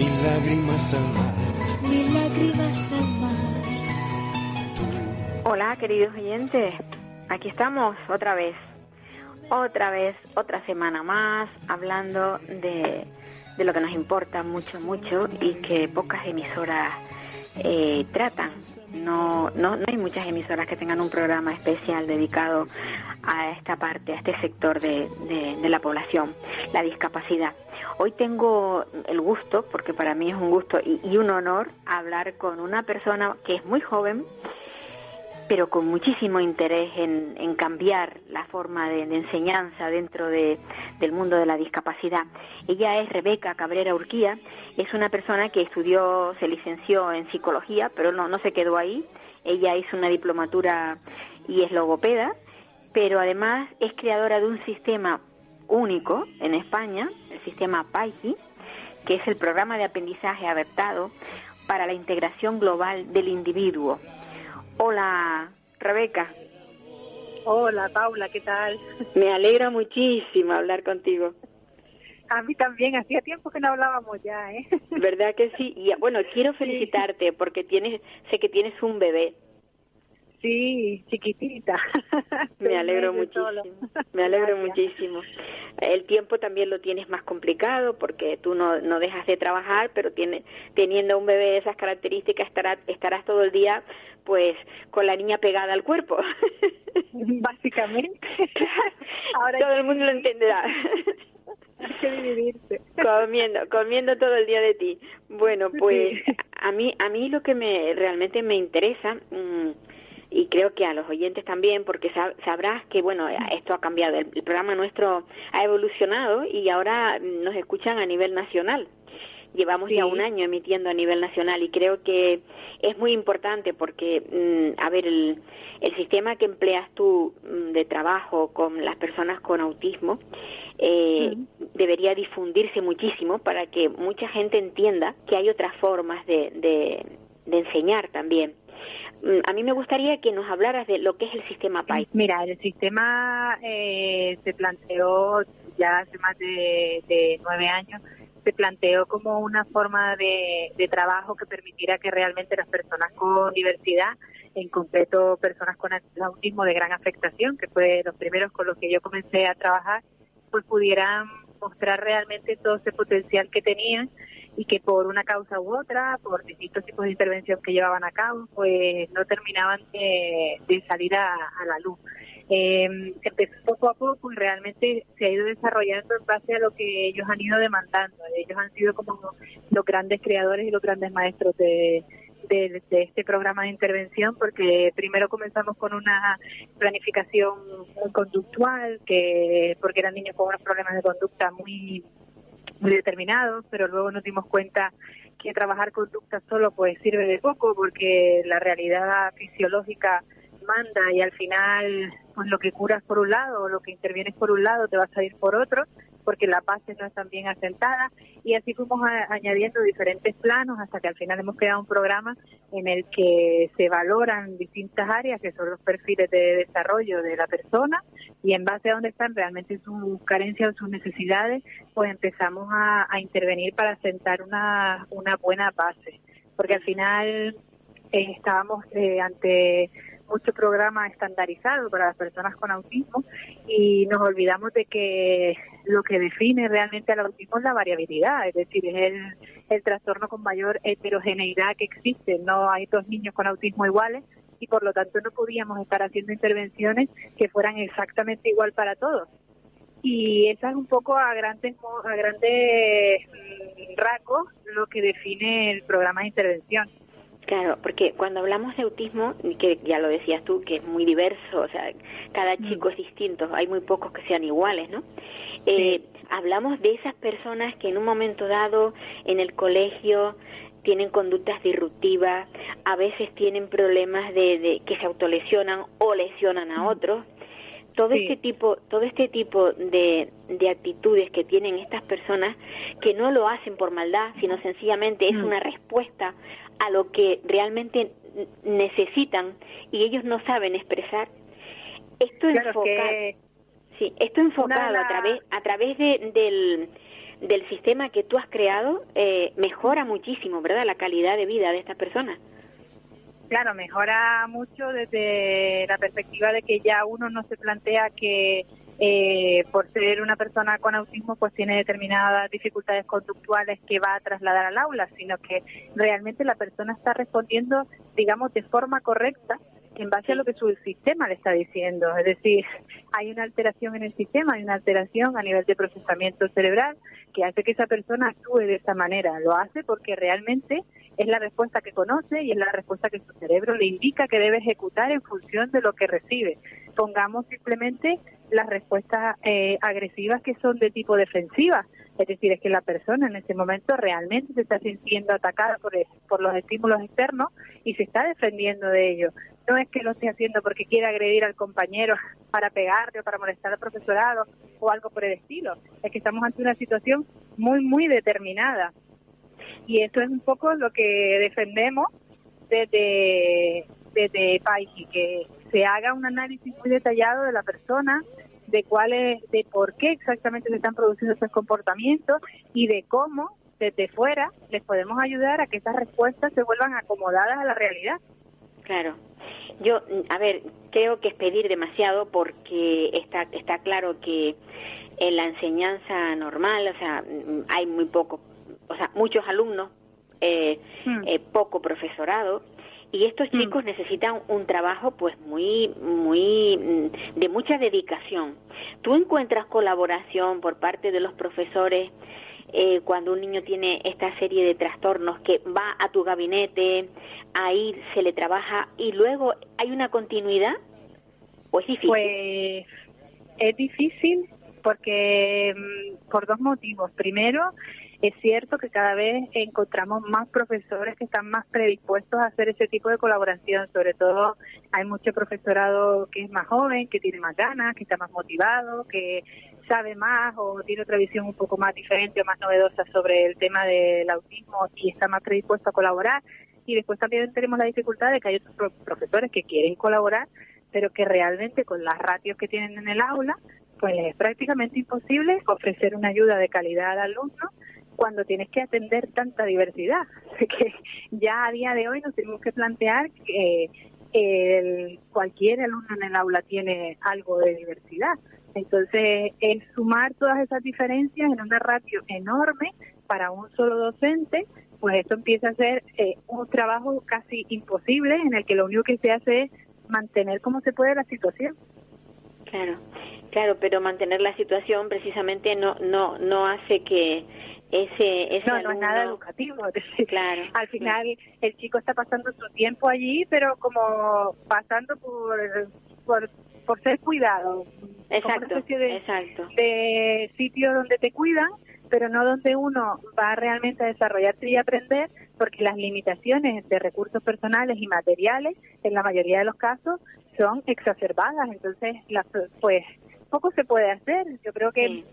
Mil lágrimas al mar. mil lágrimas al mar. Hola, queridos oyentes. Aquí estamos otra vez. Otra vez, otra semana más, hablando de, de lo que nos importa mucho, mucho y que pocas emisoras eh, tratan. No, no, no hay muchas emisoras que tengan un programa especial dedicado a esta parte, a este sector de, de, de la población, la discapacidad. Hoy tengo el gusto, porque para mí es un gusto y, y un honor, hablar con una persona que es muy joven, pero con muchísimo interés en, cambiar la forma de, de enseñanza dentro de, del mundo de la discapacidad. Ella es Rebeca Cabrera Urquía, es una persona que estudió, se licenció en psicología, pero no, no se quedó ahí. Ella hizo una diplomatura y es logopeda, pero además es creadora de un sistema único en España, el sistema PAIGI, que es el programa de aprendizaje adaptado para la integración global del individuo. Hola, Rebeca. Hola Paula, ¿qué tal? Me alegra muchísimo hablar contigo. A mí también, hacía tiempo que no hablábamos ya, ¿eh? ¿Verdad que sí? Y bueno, quiero felicitarte porque tienes, sé que tienes un bebé. Sí, chiquitita. Me alegro muchísimo. solo. Me alegro Gracias. muchísimo. El tiempo también lo tienes más complicado porque tú no, no dejas de trabajar, pero tiene, teniendo un bebé de esas características estará, estarás todo el día pues con la niña pegada al cuerpo. Básicamente. Ahora todo el mundo lo entenderá. hay que dividirse. comiendo comiendo todo el día de ti bueno pues Sí. a mí a mí lo que me realmente me interesa mm, y creo que a los oyentes también porque sab- sabrás que bueno esto ha cambiado el, el programa nuestro ha evolucionado y ahora mm, nos escuchan a nivel nacional. Llevamos ya un año emitiendo a nivel nacional y creo que es muy importante porque mm, a ver el, el sistema que empleas tú mm, de trabajo con las personas con autismo eh, debería difundirse muchísimo para que mucha gente entienda que hay otras formas de, de, de enseñar también. Mm, A mí me gustaría que nos hablaras de lo que es el sistema PAI. Mira, el sistema eh, se planteó ya hace más de, de nueve años, se planteó como una forma de, de trabajo que permitiera que realmente las personas con diversidad, en concreto personas con autismo de gran afectación, que fue los primeros con los que yo comencé a trabajar, pues pudieran mostrar realmente todo ese potencial que tenían y que por una causa u otra, por distintos tipos de intervención que llevaban a cabo, pues no terminaban de, salir a, la luz. Eh, empezó poco a poco y realmente se ha ido desarrollando en base a lo que ellos han ido demandando. Ellos han sido como los grandes creadores y los grandes maestros de, de, este programa de intervención porque primero comenzamos con una planificación muy conductual, que porque eran niños con unos problemas de conducta muy determinados, pero luego nos dimos cuenta que trabajar conducta solo pues sirve de poco porque la realidad fisiológica manda y al final pues lo que curas por un lado o lo que intervienes por un lado te va a salir por otro porque la base no está bien asentada. Y así fuimos a- añadiendo diferentes planos hasta que al final hemos creado un programa en el que se valoran distintas áreas que son los perfiles de desarrollo de la persona y en base a dónde están realmente sus carencias o sus necesidades pues empezamos a, intervenir para sentar una, una buena base. Porque al final eh, estábamos eh, ante mucho programa estandarizado para las personas con autismo y nos olvidamos de que lo que define realmente al autismo es la variabilidad, es decir, es el, el trastorno con mayor heterogeneidad que existe. No hay dos niños con autismo iguales y por lo tanto no podíamos estar haciendo intervenciones que fueran exactamente igual para todos. Y esa es un poco a grandes, a grandes mm, rasgos lo que define el programa de intervención. Claro, porque cuando hablamos de autismo, que ya lo decías tú, que es muy diverso, o sea, cada chico es distinto, hay muy pocos que sean iguales, ¿no? Eh, hablamos de esas personas que en un momento dado en el colegio tienen conductas disruptivas, a veces tienen problemas de, de que se autolesionan o lesionan a otros. Todo este tipo, todo este tipo de, de actitudes que tienen estas personas que no lo hacen por maldad, sino sencillamente es una respuesta a lo que realmente necesitan y ellos no saben expresar. Esto enfocado, sí, esto enfocado a través a través de, del del sistema que tú has creado eh, mejora muchísimo, ¿verdad? La calidad de vida de estas personas. Claro, mejora mucho desde la perspectiva de que ya uno no se plantea que eh, por ser una persona con autismo pues tiene determinadas dificultades conductuales que va a trasladar al aula, sino que realmente la persona está respondiendo, digamos, de forma correcta en base a lo que su sistema le está diciendo. Es decir, hay una alteración en el sistema, hay una alteración a nivel de procesamiento cerebral que hace que esa persona actúe de esa manera. Lo hace porque realmente es la respuesta que conoce y es la respuesta que su cerebro le indica que debe ejecutar en función de lo que recibe. Pongamos simplemente las respuestas eh, agresivas que son de tipo defensiva. Es decir, es que la persona en ese momento realmente se está sintiendo atacada por, por los estímulos externos y se está defendiendo de ello no es que lo esté haciendo porque quiere agredir al compañero para pegarle o para molestar al profesorado o algo por el estilo. Es que estamos ante una situación muy, muy determinada. Y eso es un poco lo que defendemos desde, desde Paiji, que se haga un análisis muy detallado de la persona, de cuál es, de por qué exactamente se están produciendo esos comportamientos y de cómo desde fuera les podemos ayudar a que esas respuestas se vuelvan acomodadas a la realidad. Claro. Yo, a ver, creo que es pedir demasiado porque está, está claro que en la enseñanza normal, o sea, hay muy poco, o sea, muchos alumnos, eh, hmm. eh, poco profesorado, y estos hmm. chicos necesitan un trabajo pues muy muy mm, de mucha dedicación tú encuentras colaboración por parte de los profesores eh, cuando un niño tiene esta serie de trastornos que va a tu gabinete, ahí se le trabaja y luego hay una continuidad o es difícil? Pues es difícil porque mm, por dos motivos. Primero, es cierto que cada vez encontramos más profesores que están más predispuestos a hacer ese tipo de colaboración. Sobre todo hay mucho profesorado que es más joven, que tiene más ganas, que está más motivado, que sabe más o tiene otra visión un poco más diferente o más novedosa sobre el tema del autismo y está más predispuesto a colaborar. Y después también tenemos la dificultad de que hay otros profesores que quieren colaborar, pero que realmente con las ratios que tienen en el aula, pues es prácticamente imposible ofrecer una ayuda de calidad al alumno cuando tienes que atender tanta diversidad. que ya a día de hoy nos tenemos que plantear que el, cualquier alumno en el aula tiene algo de diversidad. Entonces, el sumar todas esas diferencias en una ratio enorme para un solo docente, pues esto empieza a ser eh, un trabajo casi imposible en el que lo único que se hace es mantener como se puede la situación. Claro, claro, pero mantener la situación precisamente no no no hace que ese, ese no, no es nada educativo. Claro. Al final el chico está pasando su tiempo allí, pero como pasando por por, por ser cuidado. Exacto, de, exacto. de sitio donde te cuidan, pero no donde uno va realmente a desarrollarte y aprender, porque las limitaciones de recursos personales y materiales, en la mayoría de los casos, son exacerbadas. Entonces, las, pues, poco se puede hacer. Yo creo que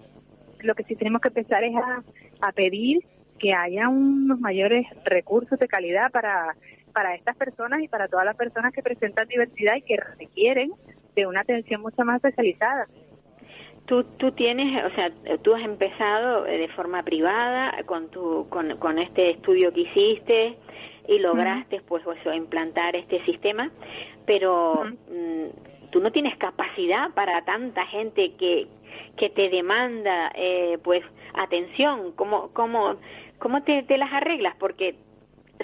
lo que sí tenemos que empezar es a, a pedir que haya unos mayores recursos de calidad para, para estas personas y para todas las personas que presentan diversidad y que requieren de una atención mucho más especializada. Tú, tú tienes, o sea, tú has empezado eh, de forma privada con tu, con, con este estudio que hiciste y lograste, pues, eso, implantar este sistema, pero tú no tienes capacidad para tanta gente que, que te demanda, eh, pues, atención. ¿Cómo, cómo, cómo te, te las arreglas? Porque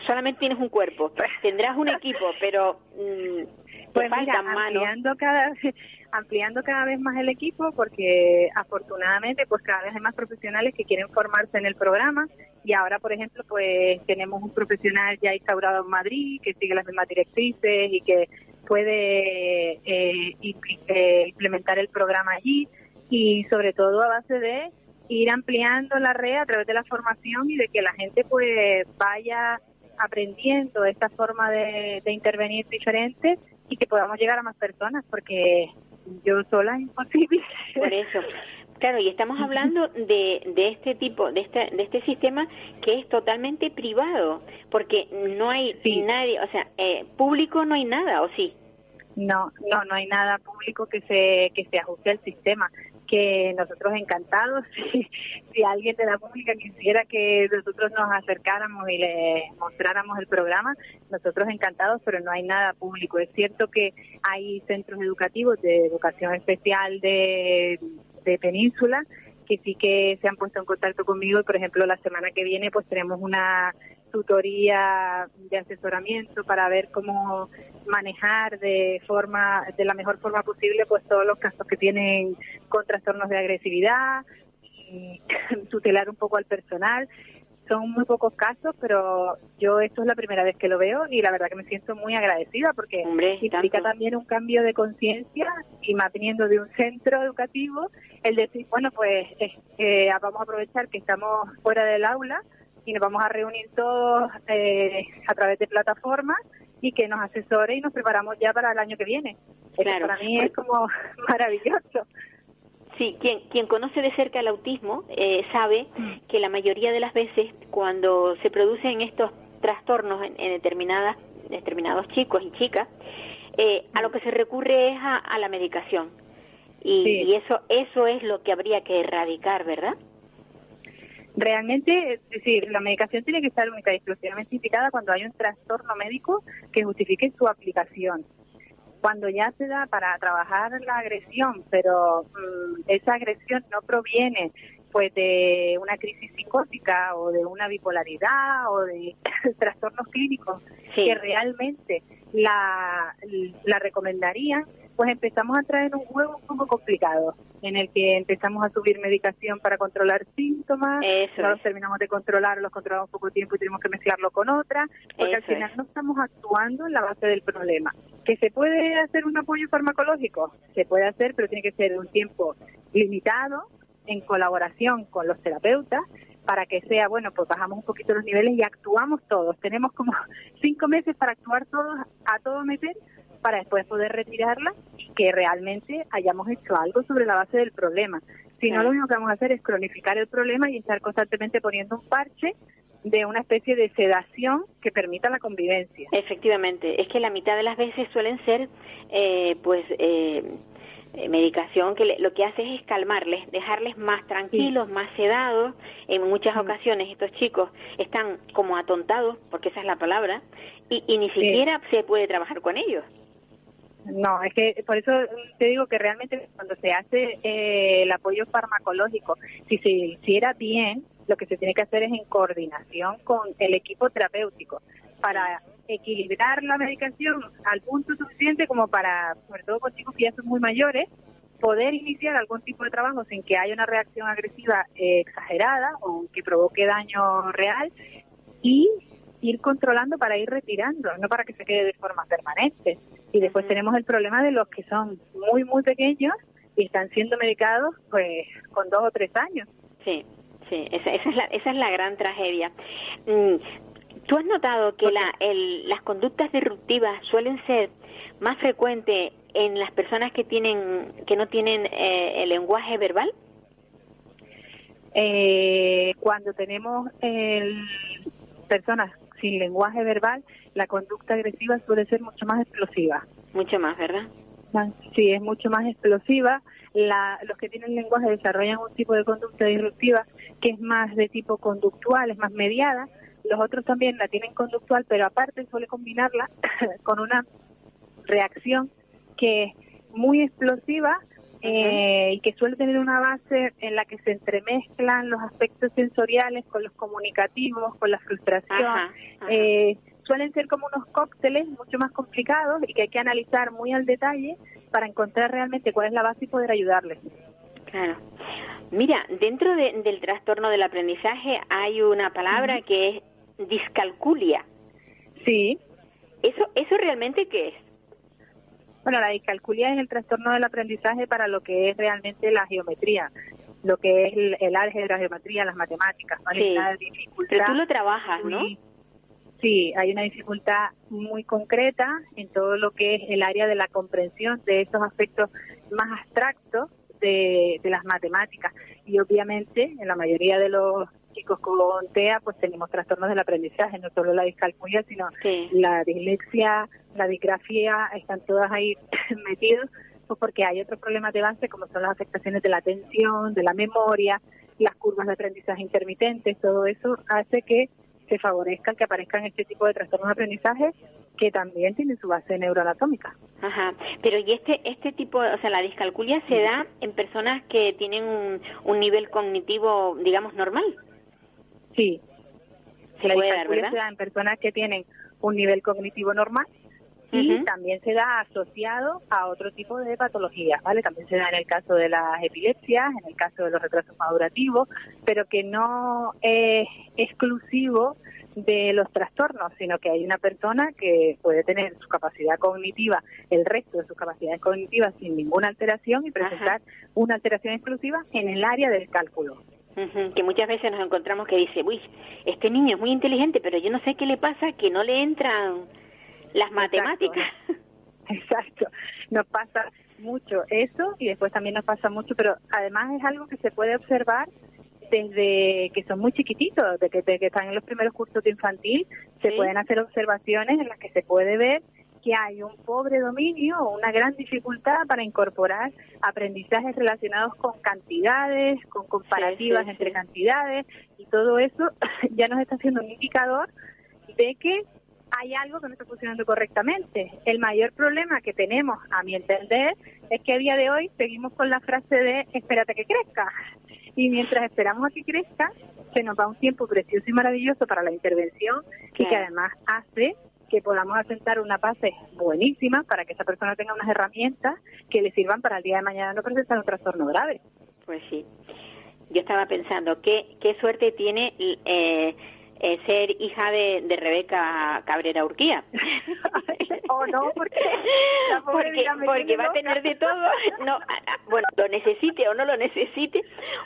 solamente tienes un cuerpo, tendrás un equipo, pero mm, pues mira, ampliando cada ampliando cada vez más el equipo porque afortunadamente pues cada vez hay más profesionales que quieren formarse en el programa y ahora por ejemplo pues tenemos un profesional ya instaurado en Madrid que sigue las mismas directrices y que puede eh, eh implementar el programa allí y sobre todo a base de ir ampliando la red a través de la formación y de que la gente pues vaya aprendiendo esta forma de, de intervenir diferente y que podamos llegar a más personas porque yo sola es imposible. Por eso. Claro, y estamos hablando de, de este tipo, de este, de este sistema que es totalmente privado, porque no hay nadie, o sea, eh, público no hay nada, ¿o sí? No, no, no hay nada público que se que se ajuste al sistema. Que nosotros encantados, si, si alguien de la pública quisiera que nosotros nos acercáramos y le mostráramos el programa, nosotros encantados, pero no hay nada público. Es cierto que hay centros educativos de educación especial de de Península, que sí que se han puesto en contacto conmigo. Y por ejemplo la semana que viene pues tenemos una tutoría de asesoramiento para ver cómo manejar de forma de la mejor forma posible pues todos los casos que tienen con trastornos de agresividad tutelar un poco al personal son muy pocos casos, pero yo esto es la primera vez que lo veo y la verdad que me siento muy agradecida porque implica también un cambio de conciencia y más viniendo de un centro educativo, el decir, bueno, pues eh, vamos a aprovechar que estamos fuera del aula y nos vamos a reunir todos eh, a través de plataformas y que nos asesore y nos preparamos ya para el año que viene. Claro. para mí es como maravilloso. Sí, quien, quien conoce de cerca el autismo eh, sabe mm. que la mayoría de las veces cuando se producen estos trastornos en, determinadas, determinados chicos y chicas, eh, a lo que se recurre es a, la medicación. Y, eso, eso es lo que habría que erradicar, ¿verdad? Realmente, es decir, la medicación tiene que estar única y exclusivamente indicada cuando hay un trastorno médico que justifique su aplicación cuando ya se da para trabajar la agresión, pero mm, esa agresión no proviene pues de una crisis psicótica o de una bipolaridad o de trastornos clínicos que realmente la, la recomendarían, pues empezamos a traer un juego un poco complicado, en el que empezamos a subir medicación para controlar síntomas, no los terminamos de controlar, los controlamos poco tiempo y tenemos que mezclarlo con otra, porque al final no estamos actuando en la base del problema. ¿Que se puede hacer un apoyo farmacológico? Se puede hacer, pero tiene que ser un tiempo limitado, en colaboración con los terapeutas, para que sea, bueno, pues bajamos un poquito los niveles y actuamos todos. Tenemos como cinco meses para actuar todos a todo meter para después poder retirarla y que realmente hayamos hecho algo sobre la base del problema. Si no, lo único que vamos a hacer es cronificar el problema y estar constantemente poniendo un parche de una especie de sedación que permita la convivencia. Efectivamente, es que la mitad de las veces suelen ser, eh, pues, eh, eh, medicación que lo que hace es calmarles, dejarles más tranquilos, más sedados. En muchas ocasiones estos chicos están como atontados, porque esa es la palabra, y, ni siquiera se puede trabajar con ellos. No, es que por eso te digo que realmente cuando se hace eh, el apoyo farmacológico, si se hiciera bien, lo que se tiene que hacer es en coordinación con el equipo terapéutico para equilibrar la medicación al punto suficiente como para, sobre todo con chicos que ya son muy mayores, poder iniciar algún tipo de trabajo sin que haya una reacción agresiva eh, exagerada o que provoque daño real y ir controlando para ir retirando, no para que se quede de forma permanente. Y después tenemos el problema de los que son muy, muy pequeños y están siendo medicados pues con dos o tres años. Sí, sí, esa, esa, es, la, esa es la gran tragedia. Mm, ¿Tú has notado que la, el, las conductas disruptivas suelen ser más frecuentes en las personas que tienen que no tienen eh, el lenguaje verbal? Eh, cuando tenemos personas sin lenguaje verbal, la conducta agresiva suele ser mucho más explosiva. Mucho más, ¿verdad? Sí, es mucho más explosiva. La, los que tienen lenguaje desarrollan un tipo de conducta disruptiva que es más de tipo conductual, es más mediada, los otros también la tienen conductual, pero aparte suele combinarla con una reacción que es muy explosiva eh, y que suele tener una base en la que se entremezclan los aspectos sensoriales con los comunicativos, con la frustración. Eh, suelen ser como unos cócteles mucho más complicados y que hay que analizar muy al detalle para encontrar realmente cuál es la base y poder ayudarles. Claro. Mira, dentro del trastorno del aprendizaje hay una palabra que es discalculia. Sí. ¿Eso, eso realmente qué es? Bueno, la discalculia es el trastorno del aprendizaje para lo que es realmente la geometría, lo que es el, el álgebra, la geometría, las matemáticas. Sí. Una dificultad Pero tú lo trabajas, ¿no? Sí, hay una dificultad muy concreta en todo lo que es el área de la comprensión de esos aspectos más abstractos de, de las matemáticas. Y obviamente, en la mayoría de los chicos con TEA, pues tenemos trastornos del aprendizaje, no solo la discalculia, sino Sí. la dislexia, la disgrafía, están todas ahí metidos, pues porque hay otros problemas de base como son las afectaciones de la atención, de la memoria, las curvas de aprendizaje intermitentes, todo eso hace que se favorezcan que aparezcan este tipo de trastornos de aprendizaje que también tienen su base neuroanatómica. Ajá, pero y este este tipo, o sea, la discalculia se da en personas que tienen un, un nivel cognitivo, digamos, normal. Sí, Se la puede dar, se da en personas que tienen un nivel cognitivo normal y también se da asociado a otro tipo de patologías, ¿vale? También se da en el caso de las epilepsias, en el caso de los retrasos madurativos, pero que no es exclusivo de los trastornos, sino que hay una persona que puede tener su capacidad cognitiva, el resto de sus capacidades cognitivas sin ninguna alteración y presentar una alteración exclusiva en el área del cálculo. Que muchas veces nos encontramos que dice, uy, este niño es muy inteligente, pero yo no sé qué le pasa, que no le entran las matemáticas. Exacto, nos pasa mucho eso y después también nos pasa mucho, pero además es algo que se puede observar desde que son muy chiquititos, desde que, que están en los primeros cursos de infantil, se pueden hacer observaciones en las que se puede ver que hay un pobre dominio o una gran dificultad para incorporar aprendizajes relacionados con cantidades, con comparativas sí, entre sí. cantidades y todo eso ya nos está haciendo un indicador de que hay algo que no está funcionando correctamente. El mayor problema que tenemos, a mi entender, es que a día de hoy seguimos con la frase de espérate que crezca. Y mientras esperamos a que crezca, se nos va un tiempo precioso y maravilloso para la intervención y que además hace que podamos asentar una base buenísima para que esa persona tenga unas herramientas que le sirvan para el día de mañana no presentar un trastorno grave. Pues sí. Yo estaba pensando, ¿qué, qué suerte tiene eh, eh, ser hija de, de Rebeca Cabrera Urquía? o no, porque la pobre porque, me va a tener de todo. No, bueno, lo necesite o no lo necesite,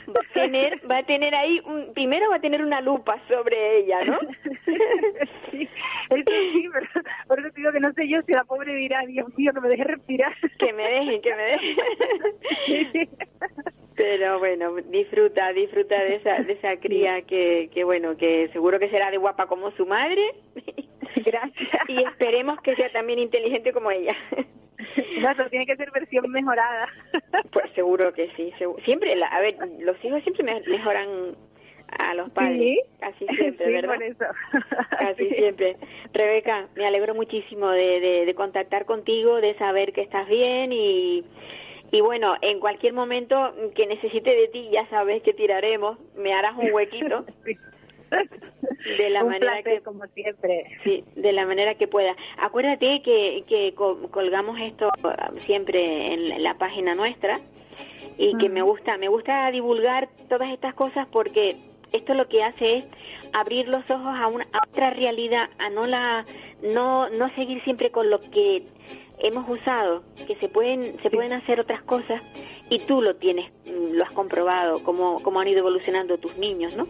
va a tener, va a tener ahí, un- primero va a tener una lupa sobre ella, ¿no? sí, eso sí, pero por eso te digo que no sé yo si la pobre dirá, Dios mío, que me deje respirar. que me dejen, que me dejen. Pero bueno, disfruta, disfruta de esa, de esa cría que, que bueno, que seguro que será de guapa como su madre Gracias. y esperemos que sea también inteligente como ella. No, eso tiene que ser versión mejorada. Pues seguro que sí. Siempre, la- a ver, los hijos siempre me- mejoran a los padres. Sí. Casi siempre, Sí, ¿verdad? por eso. Casi Sí. siempre. Rebeca, me alegro muchísimo de, de, de contactar contigo, de saber que estás bien y, y bueno, en cualquier momento que necesite de ti, ya sabes que tiraremos, me harás un huequito. De la Un manera placer, que- como siempre. Sí, de la manera que pueda. Acuérdate que, que co- colgamos esto siempre en la página nuestra y que me gusta, me gusta divulgar todas estas cosas porque esto lo que hace es abrir los ojos a una a otra realidad, a no la no no seguir siempre con lo que hemos usado, que se pueden se pueden hacer otras cosas y tú lo tienes, mm, lo has comprobado cómo cómo han ido evolucionando tus niños, ¿no?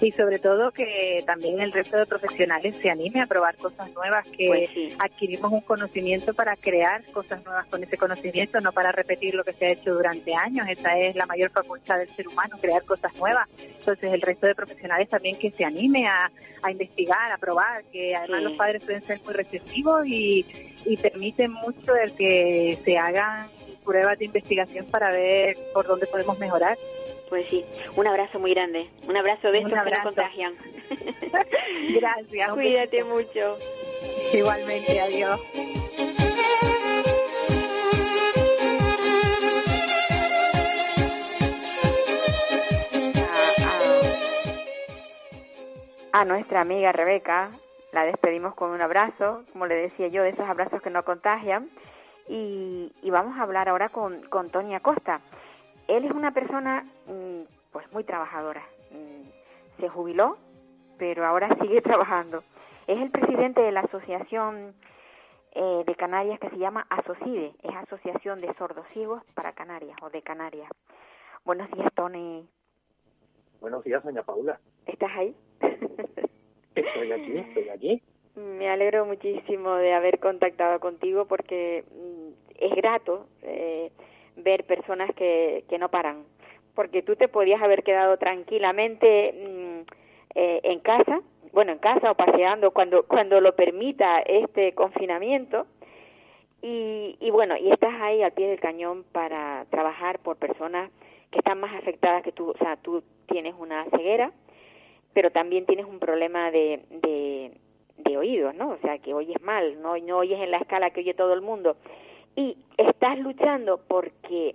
Y sobre todo que también el resto de profesionales se anime a probar cosas nuevas, que Pues sí. adquirimos un conocimiento para crear cosas nuevas con ese conocimiento, no para repetir lo que se ha hecho durante años. Esa es la mayor facultad del ser humano, crear cosas nuevas. Entonces el resto de profesionales también que se anime a, a investigar, a probar, que además Sí. los padres pueden ser muy receptivos y, y permiten mucho el que se hagan pruebas de investigación para ver por dónde podemos mejorar. Pues sí, un abrazo muy grande, un abrazo de estos que abrazo. nos contagian. Gracias. Cuídate mucho. Igualmente, adiós. A nuestra amiga Rebeca la despedimos con un abrazo, como le decía yo, de esos abrazos que no contagian. Y, y vamos a hablar ahora con, con Tony Acosta. Él es una persona mm, pues muy trabajadora. Mm, Se jubiló, pero ahora sigue trabajando. Es el presidente de la asociación eh, de Canarias que se llama ASOCIDE, es Asociación de Sordos Ciegos para Canarias o de Canarias. Buenos días, Tony. Buenos días, doña Paula. ¿Estás ahí? estoy aquí, estoy aquí. Me alegro muchísimo de haber contactado contigo porque mm, es grato eh, ver personas que, que no paran. Porque tú te podías haber quedado tranquilamente mm, eh, en casa, bueno, en casa o paseando cuando, cuando lo permita este confinamiento. Y, y bueno, y estás ahí al pie del cañón para trabajar por personas que están más afectadas que tú. O sea, tú tienes una ceguera, pero también tienes un problema de, de, oídos, ¿no? O sea, que oyes mal, no, no oyes en la escala que oye todo el mundo. Y estás luchando porque,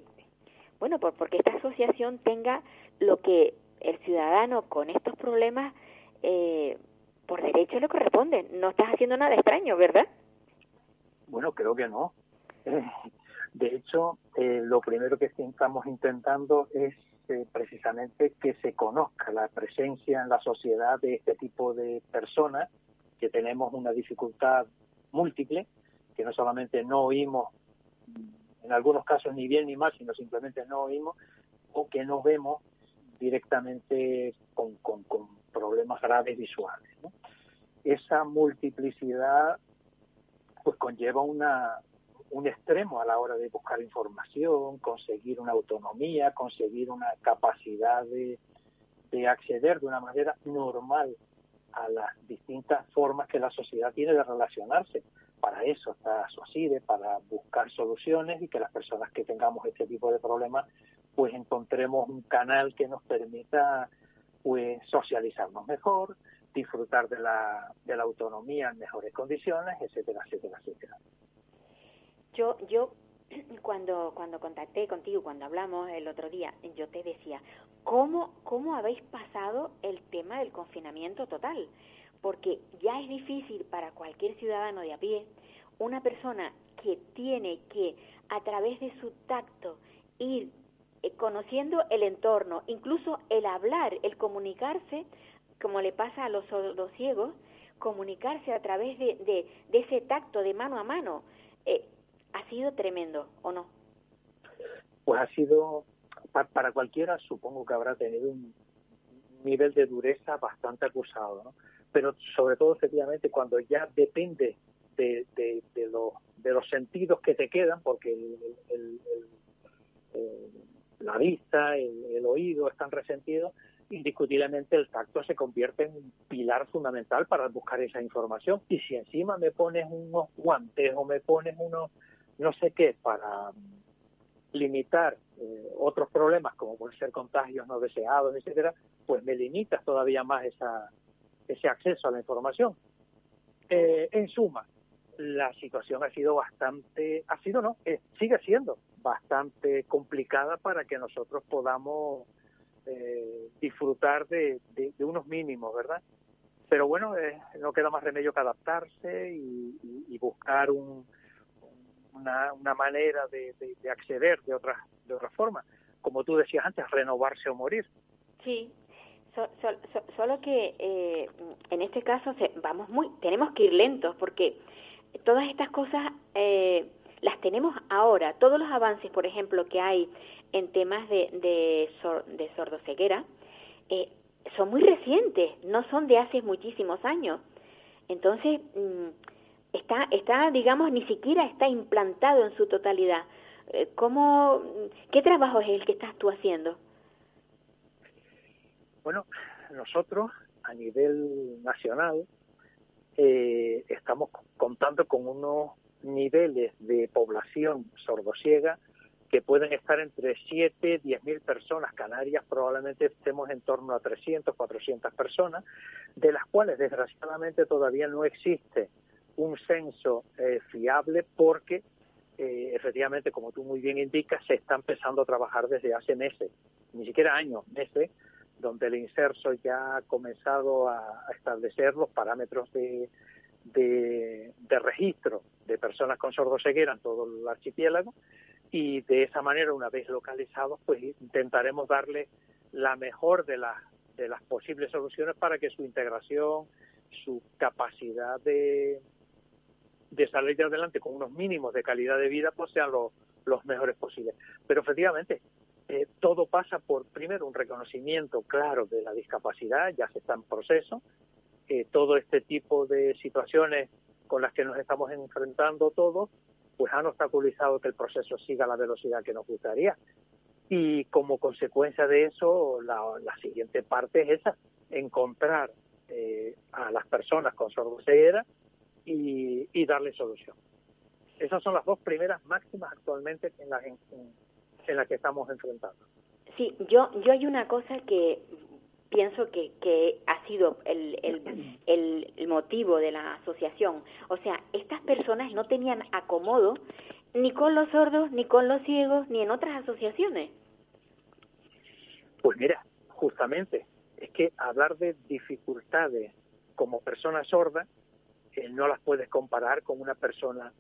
bueno, por, porque esta asociación tenga lo que el ciudadano con estos problemas eh, por derecho le corresponde. No estás haciendo nada extraño, ¿verdad? Bueno, creo que no. De hecho, eh, lo primero que estamos intentando es eh, precisamente que se conozca la presencia en la sociedad de este tipo de personas que tenemos una dificultad múltiple, que no solamente no oímos, en algunos casos ni bien ni mal, sino simplemente no oímos, o que no vemos directamente con, problemas graves visuales. Esa multiplicidad pues conlleva una, un extremo a la hora de buscar información, conseguir una autonomía, conseguir una capacidad de, de acceder de una manera normal a las distintas formas que la sociedad tiene de relacionarse. Para eso está SOCIDE, para buscar soluciones y que las personas que tengamos este tipo de problemas pues encontremos un canal que nos permita pues socializarnos mejor, disfrutar de la, de la autonomía en mejores condiciones, etcétera, etcétera, etcétera. Yo, yo cuando, cuando contacté contigo, cuando hablamos el otro día, yo te decía, ¿cómo, ¿cómo habéis pasado el tema del confinamiento total? Porque ya es difícil para cualquier ciudadano de a pie, una persona que tiene que, a través de su tacto, ir eh, conociendo el entorno, incluso el hablar, el comunicarse, como le pasa a los, los ciegos, comunicarse a través de, de, ese tacto de mano a mano, eh, ha sido tremendo, ¿o no? Pues ha sido, para cualquiera supongo que habrá tenido un nivel de dureza bastante acusado, ¿no? pero sobre todo efectivamente cuando ya depende de, de, de, de los sentidos que te quedan, porque el, el, el, la vista, el, oído están resentidos, indiscutiblemente el tacto se convierte en un pilar fundamental para buscar esa información. Y si encima me pones unos guantes o me pones unos no sé qué para limitar eh, otros problemas como pueden ser contagios no deseados, etcétera, pues me limitas todavía más esa, ese acceso a la información. Eh, en suma, la situación ha sido bastante, ha sido no, eh, sigue siendo bastante complicada para que nosotros podamos eh, disfrutar de, unos mínimos, ¿verdad? Pero bueno, eh, no queda más remedio que adaptarse y, y, buscar un, una, una, manera de, de, acceder de otra, de otra forma. Como tú decías antes, renovarse o morir. Sí, solo que eh, en este caso vamos muy, tenemos que ir lentos porque todas estas cosas eh, las tenemos ahora. Todos los avances, por ejemplo, que hay en temas de, de, de sordoceguera, eh, son muy recientes, no son de hace muchísimos años. Entonces, mm, está, está, digamos, ni siquiera está implantado en su totalidad. Eh, ¿Cómo, ¿Qué trabajo es el que estás tú haciendo? Bueno, nosotros a nivel nacional eh, estamos contando con unos niveles de población sordosiega que pueden estar entre 7, 10 mil personas. Canarias probablemente estemos en torno a 300, 400 personas, de las cuales desgraciadamente todavía no existe un censo eh, fiable porque eh, efectivamente, como tú muy bien indicas, se está empezando a trabajar desde hace meses, ni siquiera años, meses, donde el inserso ya ha comenzado a establecer los parámetros de, de, registro de personas con sordoceguera en todo el archipiélago y de esa manera, una vez localizados, pues intentaremos darle la mejor de las de las posibles soluciones para que su integración, su capacidad de, de salir adelante con unos mínimos de calidad de vida, pues sean los, mejores posibles. Pero efectivamente, eh, todo pasa por, primero, un reconocimiento claro de la discapacidad, ya se está en proceso, eh, todo este tipo de situaciones con las que nos estamos enfrentando todos, pues han obstaculizado que el proceso siga a la velocidad que nos gustaría. Y como consecuencia de eso, la, la siguiente parte es esa, encontrar eh, a las personas con sordoceguera y, y darle solución. Esas son las dos primeras máximas actualmente en las en, en las que estamos enfrentando. Sí, yo, yo hay una cosa que pienso que, que ha sido el, el, el, el motivo de la asociación. O sea, estas personas no tenían acomodo ni con los sordos, ni con los ciegos, ni en otras asociaciones. Pues mira, justamente, es que hablar de dificultades como persona sorda no las puedes comparar con una persona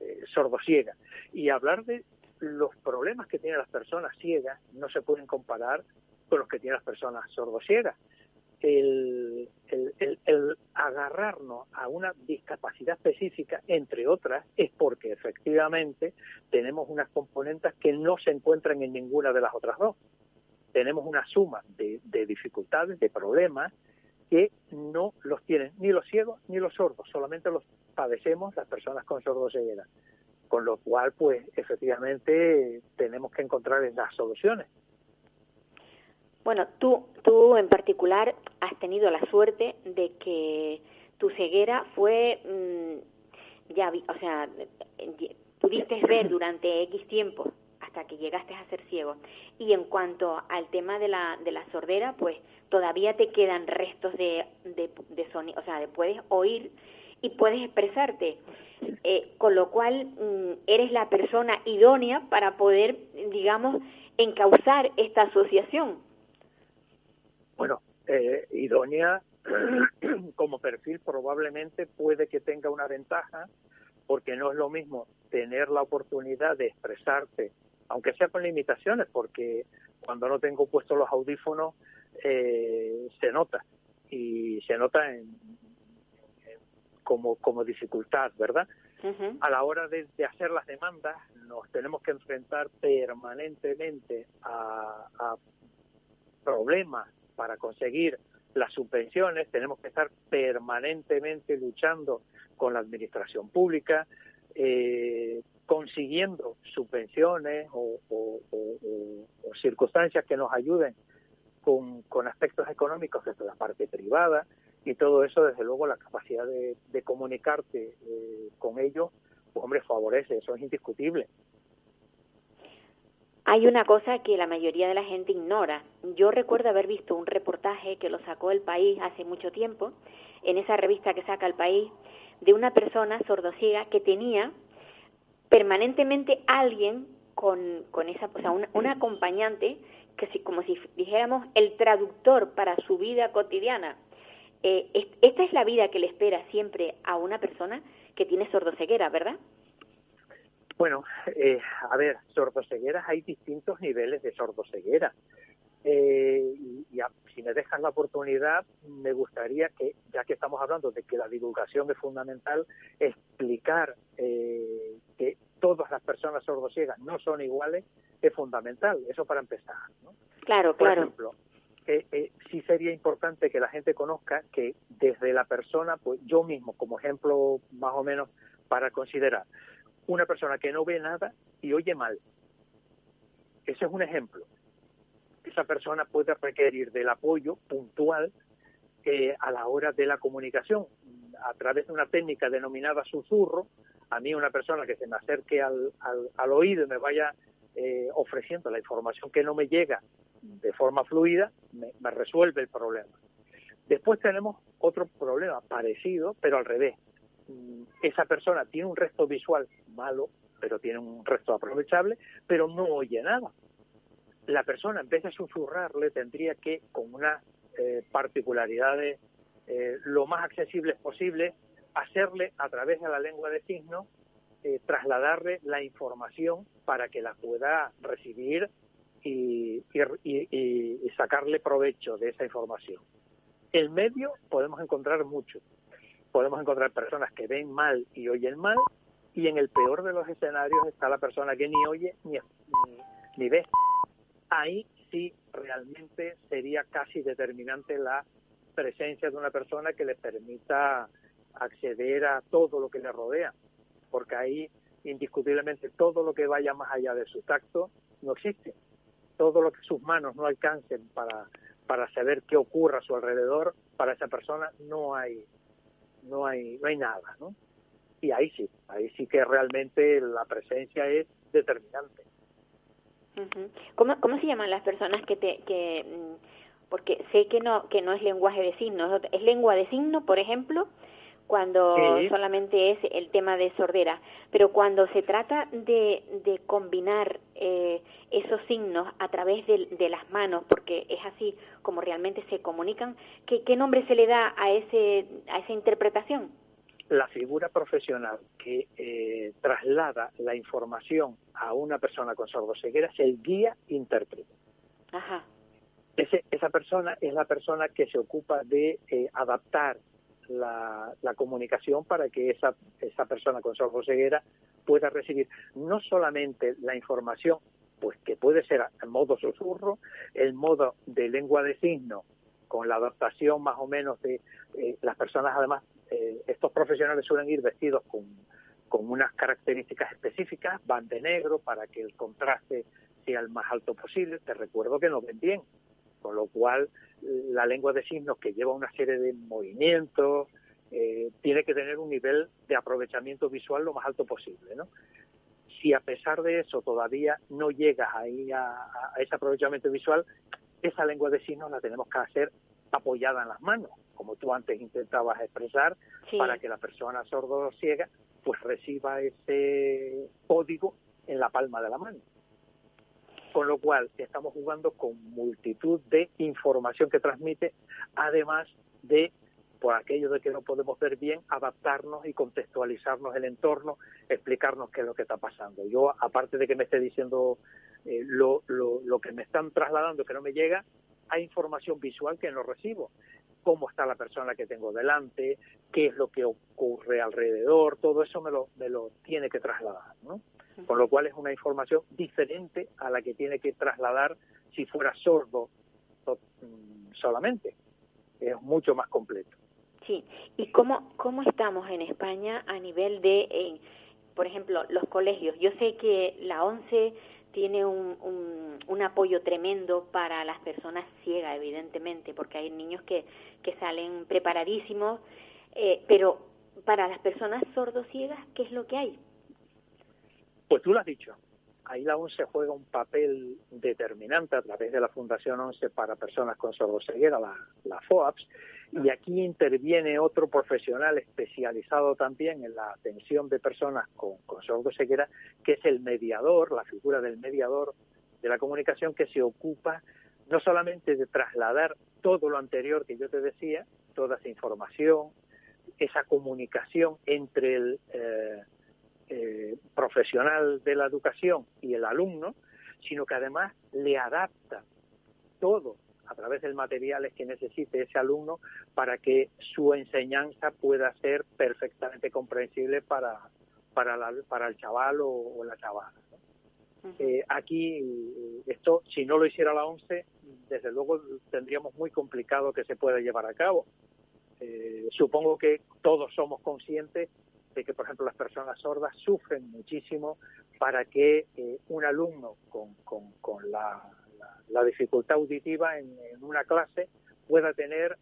eh, sordociega. Y hablar de los problemas que tienen las personas ciegas no se pueden comparar con los que tienen las personas sordociegas. El, el, el, el, agarrarnos a una discapacidad específica, entre otras, es porque efectivamente tenemos unas componentes que no se encuentran en ninguna de las otras dos. Tenemos una suma de, de dificultades, de problemas, que no los tienen ni los ciegos ni los sordos, solamente los padecemos las personas con sordoceguera. Con lo cual, pues, efectivamente, tenemos que encontrar las soluciones. Bueno, tú, tú en particular has tenido la suerte de que tu ceguera fue, mmm, ya, vi, o sea, pudiste ver durante X tiempo hasta que llegaste a ser ciego. Y en cuanto al tema de la, de la sordera, pues todavía te quedan restos de, de, sonido, o sea, de puedes oír y puedes expresarte. Eh, con lo cual mmm, eres la persona idónea para poder, digamos, encauzar esta asociación. Bueno, eh, idónea como perfil probablemente puede que tenga una ventaja porque no es lo mismo tener la oportunidad de expresarte, aunque sea con limitaciones, porque cuando no tengo puestos los audífonos eh, se nota y se nota en, en, como, como dificultad, ¿verdad? Uh -huh. A la hora de, de, hacer las demandas nos tenemos que enfrentar permanentemente a, a problemas para conseguir las subvenciones, tenemos que estar permanentemente luchando con la administración pública, eh, consiguiendo subvenciones o, circunstancias que nos ayuden con, aspectos económicos desde la parte privada y todo eso, desde luego, la capacidad de, de comunicarte eh, con ellos, pues, hombre, favorece, eso es indiscutible. Hay una cosa que la mayoría de la gente ignora. Yo recuerdo haber visto un reportaje que lo sacó El País hace mucho tiempo, en esa revista que saca El País, de una persona sordociega que tenía permanentemente alguien con, con esa, o sea, un, un acompañante que si, como si dijéramos el traductor para su vida cotidiana. Eh, esta es la vida que le espera siempre a una persona que tiene sordoceguera, ¿verdad? Bueno, eh, a ver, sordocegueras hay distintos niveles de sordoceguera. Eh, y, y a, si me dejas la oportunidad, me gustaría que, ya que estamos hablando de que la divulgación es fundamental, explicar eh, que todas las personas sordociegas no son iguales es fundamental. Eso para empezar. ¿no? Claro, Por claro. ejemplo, eh, eh, sí sería importante que la gente conozca que desde la persona, pues yo mismo, como ejemplo más o menos para considerar, una persona que no ve nada y oye mal. Ese es un ejemplo. Esa persona puede requerir del apoyo puntual eh, a la hora de la comunicación a través de una técnica denominada susurro. A mí una persona que se me acerque al, al, al oído y me vaya eh, ofreciendo la información que no me llega de forma fluida, me, me resuelve el problema. Después tenemos otro problema parecido, pero al revés esa persona tiene un resto visual malo, pero tiene un resto aprovechable, pero no oye nada. La persona, en vez de susurrarle, tendría que, con unas eh, particularidades eh, lo más accesibles posible, hacerle a través de la lengua de signos, eh, trasladarle la información para que la pueda recibir y, y, y, y sacarle provecho de esa información. El medio podemos encontrar mucho podemos encontrar personas que ven mal y oyen mal, y en el peor de los escenarios está la persona que ni oye ni, ni, ni ve. Ahí sí realmente sería casi determinante la presencia de una persona que le permita acceder a todo lo que le rodea, porque ahí indiscutiblemente todo lo que vaya más allá de su tacto no existe. Todo lo que sus manos no alcancen para, para saber qué ocurre a su alrededor, para esa persona no hay, no hay, no hay nada, ¿no? Y ahí sí, ahí sí que realmente la presencia es determinante. ¿Cómo, ¿Cómo se llaman las personas que te, que, mm, porque sé que no, que no es lenguaje de signos, es lengua de signo, por ejemplo, cuando solamente es el tema de sordera, pero cuando se trata de, de combinar eh, esos signos a través de, de, las manos, porque es así como realmente se comunican, ¿qué, qué nombre se le da a, ese, a esa interpretación? La figura profesional que eh, traslada la información a una persona con sordoceguera es el guía intérprete. Ajá. Ese, esa persona es la persona que se ocupa de eh, adaptar la, la, comunicación para que esa, esa persona con sordoceguera pueda recibir no solamente la información, pues que puede ser en modo susurro, el modo de lengua de signo, con la adaptación más o menos de eh, las personas, además, eh, estos profesionales suelen ir vestidos con, con unas características específicas, van de negro para que el contraste sea el más alto posible. Te recuerdo que no ven bien, con lo cual la lengua de signos que lleva una serie de movimientos eh, tiene que tener un nivel de aprovechamiento visual lo más alto posible, ¿no? Si a pesar de eso todavía no llegas ahí a, a ese aprovechamiento visual, esa lengua de signos la tenemos que hacer apoyada en las manos, como tú antes intentabas expresar, sí. para que la persona sordo ciega pues reciba ese código en la palma de la mano. Con lo cual estamos jugando con multitud de información que transmite, además de, por aquello de que no podemos ver bien, adaptarnos y contextualizarnos el entorno, explicarnos qué es lo que está pasando. Yo, aparte de que me esté diciendo eh, lo, lo, lo que me están trasladando que no me llega, hay información visual que no recibo. Cómo está la persona que tengo delante, qué es lo que ocurre alrededor, todo eso me lo, me lo tiene que trasladar, ¿no? Con lo cual es una información diferente a la que tiene que trasladar si fuera sordo solamente. Es mucho más completo. Sí. ¿Y cómo, cómo estamos en España a nivel de, eh, por ejemplo, los colegios? Yo sé que la ONCE tiene un, un, un, apoyo tremendo para las personas ciegas, evidentemente, porque hay niños que, que salen preparadísimos, eh, pero para las personas sordociegas, ¿qué es lo que hay? Pues tú lo has dicho. Ahí la ONCE juega un papel determinante a través de la Fundación ONCE para Personas con Sordoceguera, la, la FOAPS, y aquí interviene otro profesional especializado también en la atención de personas con, con sordoceguera, que es el mediador, la figura del mediador de la comunicación que se ocupa no solamente de trasladar todo lo anterior que yo te decía, toda esa información, esa comunicación entre el eh, eh, profesional de la educación y el alumno, sino que además le adapta todo a través del materiales que necesite ese alumno para que su enseñanza pueda ser perfectamente comprensible para, para, la, para el chaval o, o la chavala. ¿no? Uh -huh. eh, aquí, esto, si no lo hiciera la ONCE, desde luego tendríamos muy complicado que se pueda llevar a cabo. Eh, supongo que todos somos conscientes de que, por ejemplo, las personas sordas sufren muchísimo para que eh, un alumno con, con, con la, la, la, dificultad auditiva en, una clase pueda tener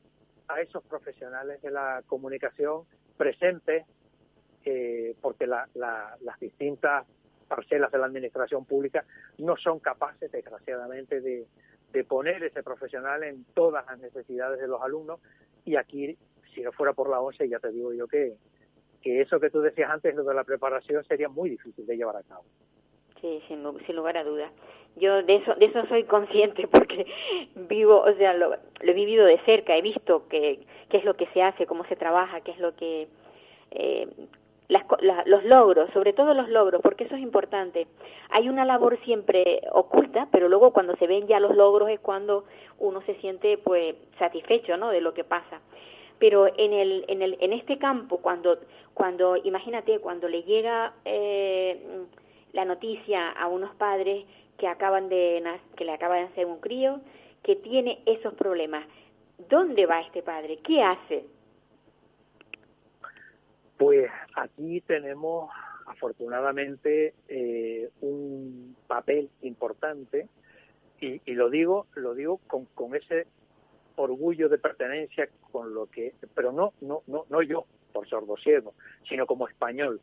a esos profesionales de la comunicación presentes, eh, porque la, las distintas parcelas de la administración pública no son capaces, desgraciadamente, de, de poner ese profesional en todas las necesidades de los alumnos y aquí, si no fuera por la ONCE, ya te digo yo que, que eso que tú decías antes, lo de la preparación, sería muy difícil de llevar a cabo. Sí, sin, sin lugar a dudas. Yo de eso, de eso soy consciente porque vivo, o sea, lo, lo he vivido de cerca, he visto qué es lo que se hace, cómo se trabaja, qué es lo que... Eh, las, la, los logros, sobre todo los logros, porque eso es importante. Hay una labor siempre oculta, pero luego cuando se ven ya los logros es cuando uno se siente pues satisfecho, ¿no? De lo que pasa. pero en el en el en este campo cuando cuando imagínate cuando le llega eh, la noticia a unos padres que acaban de que le acaban de hacer un crío que tiene esos problemas. Dónde va este padre qué hace pues aquí tenemos afortunadamente eh, un papel importante y, y, lo digo lo digo con, con ese orgullo de pertenencia con lo que pero no no no no yo por sordosiego sino como español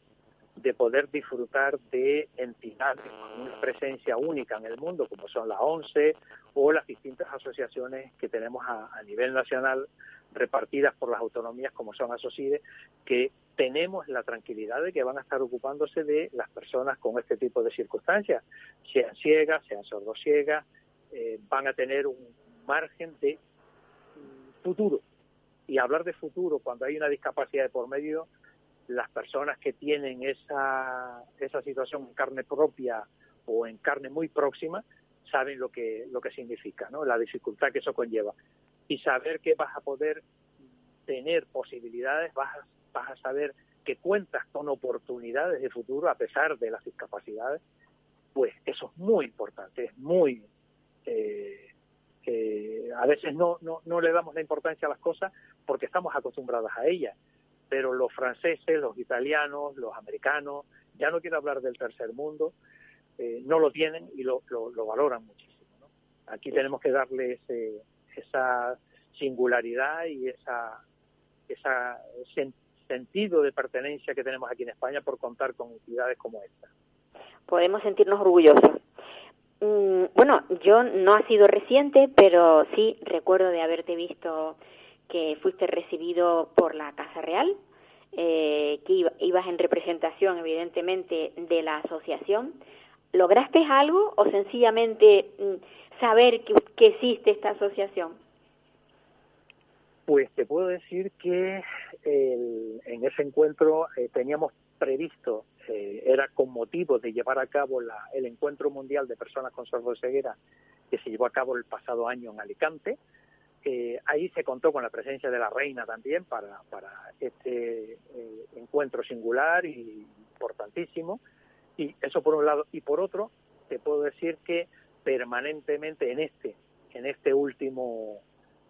de poder disfrutar de entidades con una presencia única en el mundo como son la ONCE o las distintas asociaciones que tenemos a, nivel nacional repartidas por las autonomías como son ASOCIDE, que tenemos la tranquilidad de que van a estar ocupándose de las personas con este tipo de circunstancias, sean ciegas, sean sordociegas, eh, van a tener un margen de futuro. Y hablar de futuro cuando hay una discapacidad de por medio, las personas que tienen esa, esa situación en carne propia o en carne muy próxima saben lo que, lo que significa, ¿no? la dificultad que eso conlleva. Y saber que vas a poder tener posibilidades, vas vas a saber que cuentas con oportunidades de futuro a pesar de las discapacidades, pues eso es muy importante, es muy... Eh, eh, a veces no, no, no le damos la importancia a las cosas porque estamos acostumbradas a ellas, pero los franceses, los italianos, los americanos, ya no quiero hablar del tercer mundo, eh, no lo tienen y lo, lo, lo valoran muchísimo. ¿no? Aquí tenemos que darle ese, esa singularidad y esa, esa sen sentido de pertenencia que tenemos aquí en España por contar con entidades como esta. Podemos sentirnos orgullosos. Mm, bueno, yo no ha sido reciente, pero sí recuerdo de haberte visto que fuiste recibido por la Casa Real, eh, que ibas en representación, evidentemente, de la asociación. ¿Lograste algo o sencillamente mm, saber que, existe esta asociación? Pues te puedo decir que el, en ese encuentro eh, teníamos previsto, eh, era con motivo de llevar a cabo la, el Encuentro Mundial de Personas con Sordoceguera que se llevó a cabo el pasado año en Alicante. Eh, ahí se contó con la presencia de la reina también para, para este eh, encuentro singular y importantísimo. Y eso por un lado. Y por otro, te puedo decir que permanentemente en este, en este último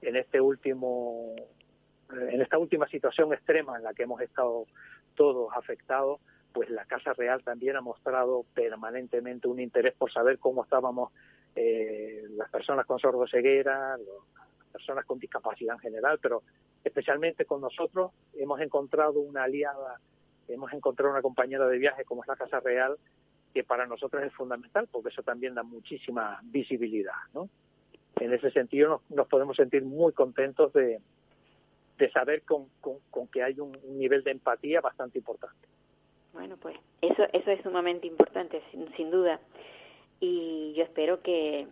en este último en esta última situación extrema en la que hemos estado todos afectados, pues la Casa Real también ha mostrado permanentemente un interés por saber cómo estábamos eh, las personas con sordoceguera, las personas con discapacidad en general, pero especialmente con nosotros hemos encontrado una aliada, hemos encontrado una compañera de viaje como es la Casa Real, que para nosotros es fundamental, porque eso también da muchísima visibilidad, ¿no? en ese sentido nos, nos podemos sentir muy contentos de, saber con, con, que hay un, un nivel de empatía bastante importante. Bueno, pues eso, eso es sumamente importante, sin, sin duda. Y yo espero que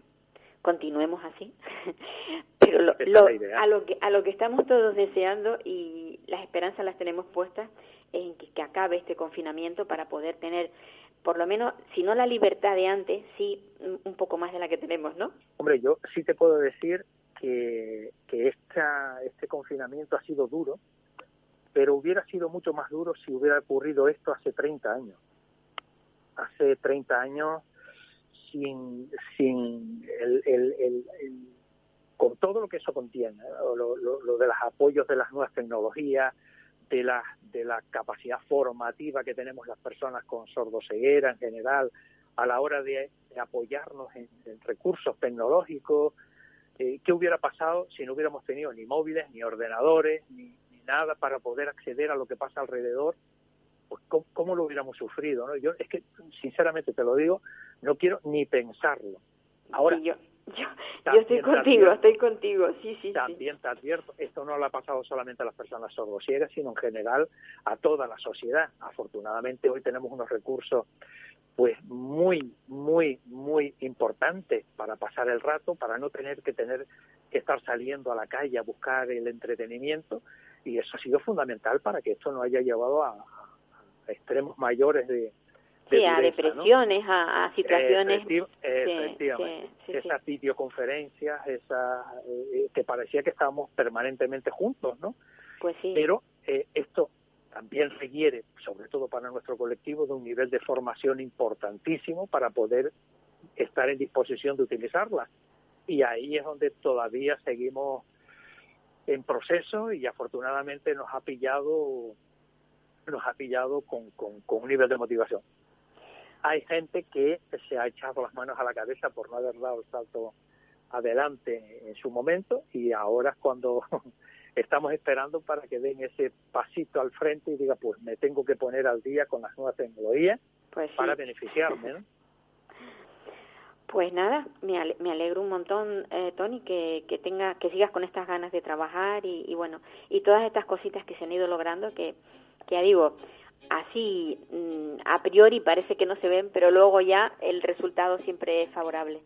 continuemos así. Pero lo, lo, a, lo que, a lo que estamos todos deseando y las esperanzas las tenemos puestas en que, que acabe este confinamiento para poder tener por lo menos, si no la libertad de antes, sí un poco más de la que tenemos, ¿no? Hombre, yo sí te puedo decir que, que esta, este confinamiento ha sido duro, pero hubiera sido mucho más duro si hubiera ocurrido esto hace 30 años. Hace 30 años, sin, sin el, el, el, el con todo lo que eso contiene, lo, de los apoyos de las nuevas tecnologías, de la, de la capacidad formativa que tenemos las personas con sordoceguera en general a la hora de, apoyarnos en, recursos tecnológicos. Eh, ¿Qué hubiera pasado si no hubiéramos tenido ni móviles, ni ordenadores, ni, ni nada para poder acceder a lo que pasa alrededor? Pues ¿cómo, cómo lo hubiéramos sufrido? ¿no? Yo es que, sinceramente te lo digo, no quiero ni pensarlo. Ahora, yo, yo estoy contigo, advierto, estoy contigo, sí, sí. También sí. te advierto, esto no le ha pasado solamente a las personas sordociegas, sino en general a toda la sociedad. Afortunadamente hoy tenemos unos recursos pues muy, muy, muy importantes para pasar el rato, para no tener que tener que estar saliendo a la calle a buscar el entretenimiento y eso ha sido fundamental para que esto no haya llevado a, a extremos mayores de, sí, dureza, a depresiones, ¿no? a, a, situaciones. Efectiv efectivamente. Sí, sí, esas videoconferencias, esa, eh, que parecía que estábamos permanentemente juntos, ¿no? Pues sí. Pero eh, esto también requiere, sobre todo para nuestro colectivo, de un nivel de formación importantísimo para poder estar en disposición de utilizarlas. Y ahí es donde todavía seguimos en proceso y afortunadamente nos ha pillado nos ha pillado con, con, con un nivel de motivación. Hay gente que se ha echado las manos a la cabeza por no haber dado el salto adelante en su momento y ahora es cuando estamos esperando para que den ese pasito al frente y diga pues me tengo que poner al día con las nuevas tecnologías Pues sí. para beneficiarme. ¿no? Pues nada, me, ale- me alegro un montón, eh, Tony, que, que tenga, que sigas con estas ganas de trabajar y, y bueno, y todas estas cositas que se han ido logrando, que, que ya digo, así mm, a priori parece que no se ven, pero luego ya el resultado siempre es favorable.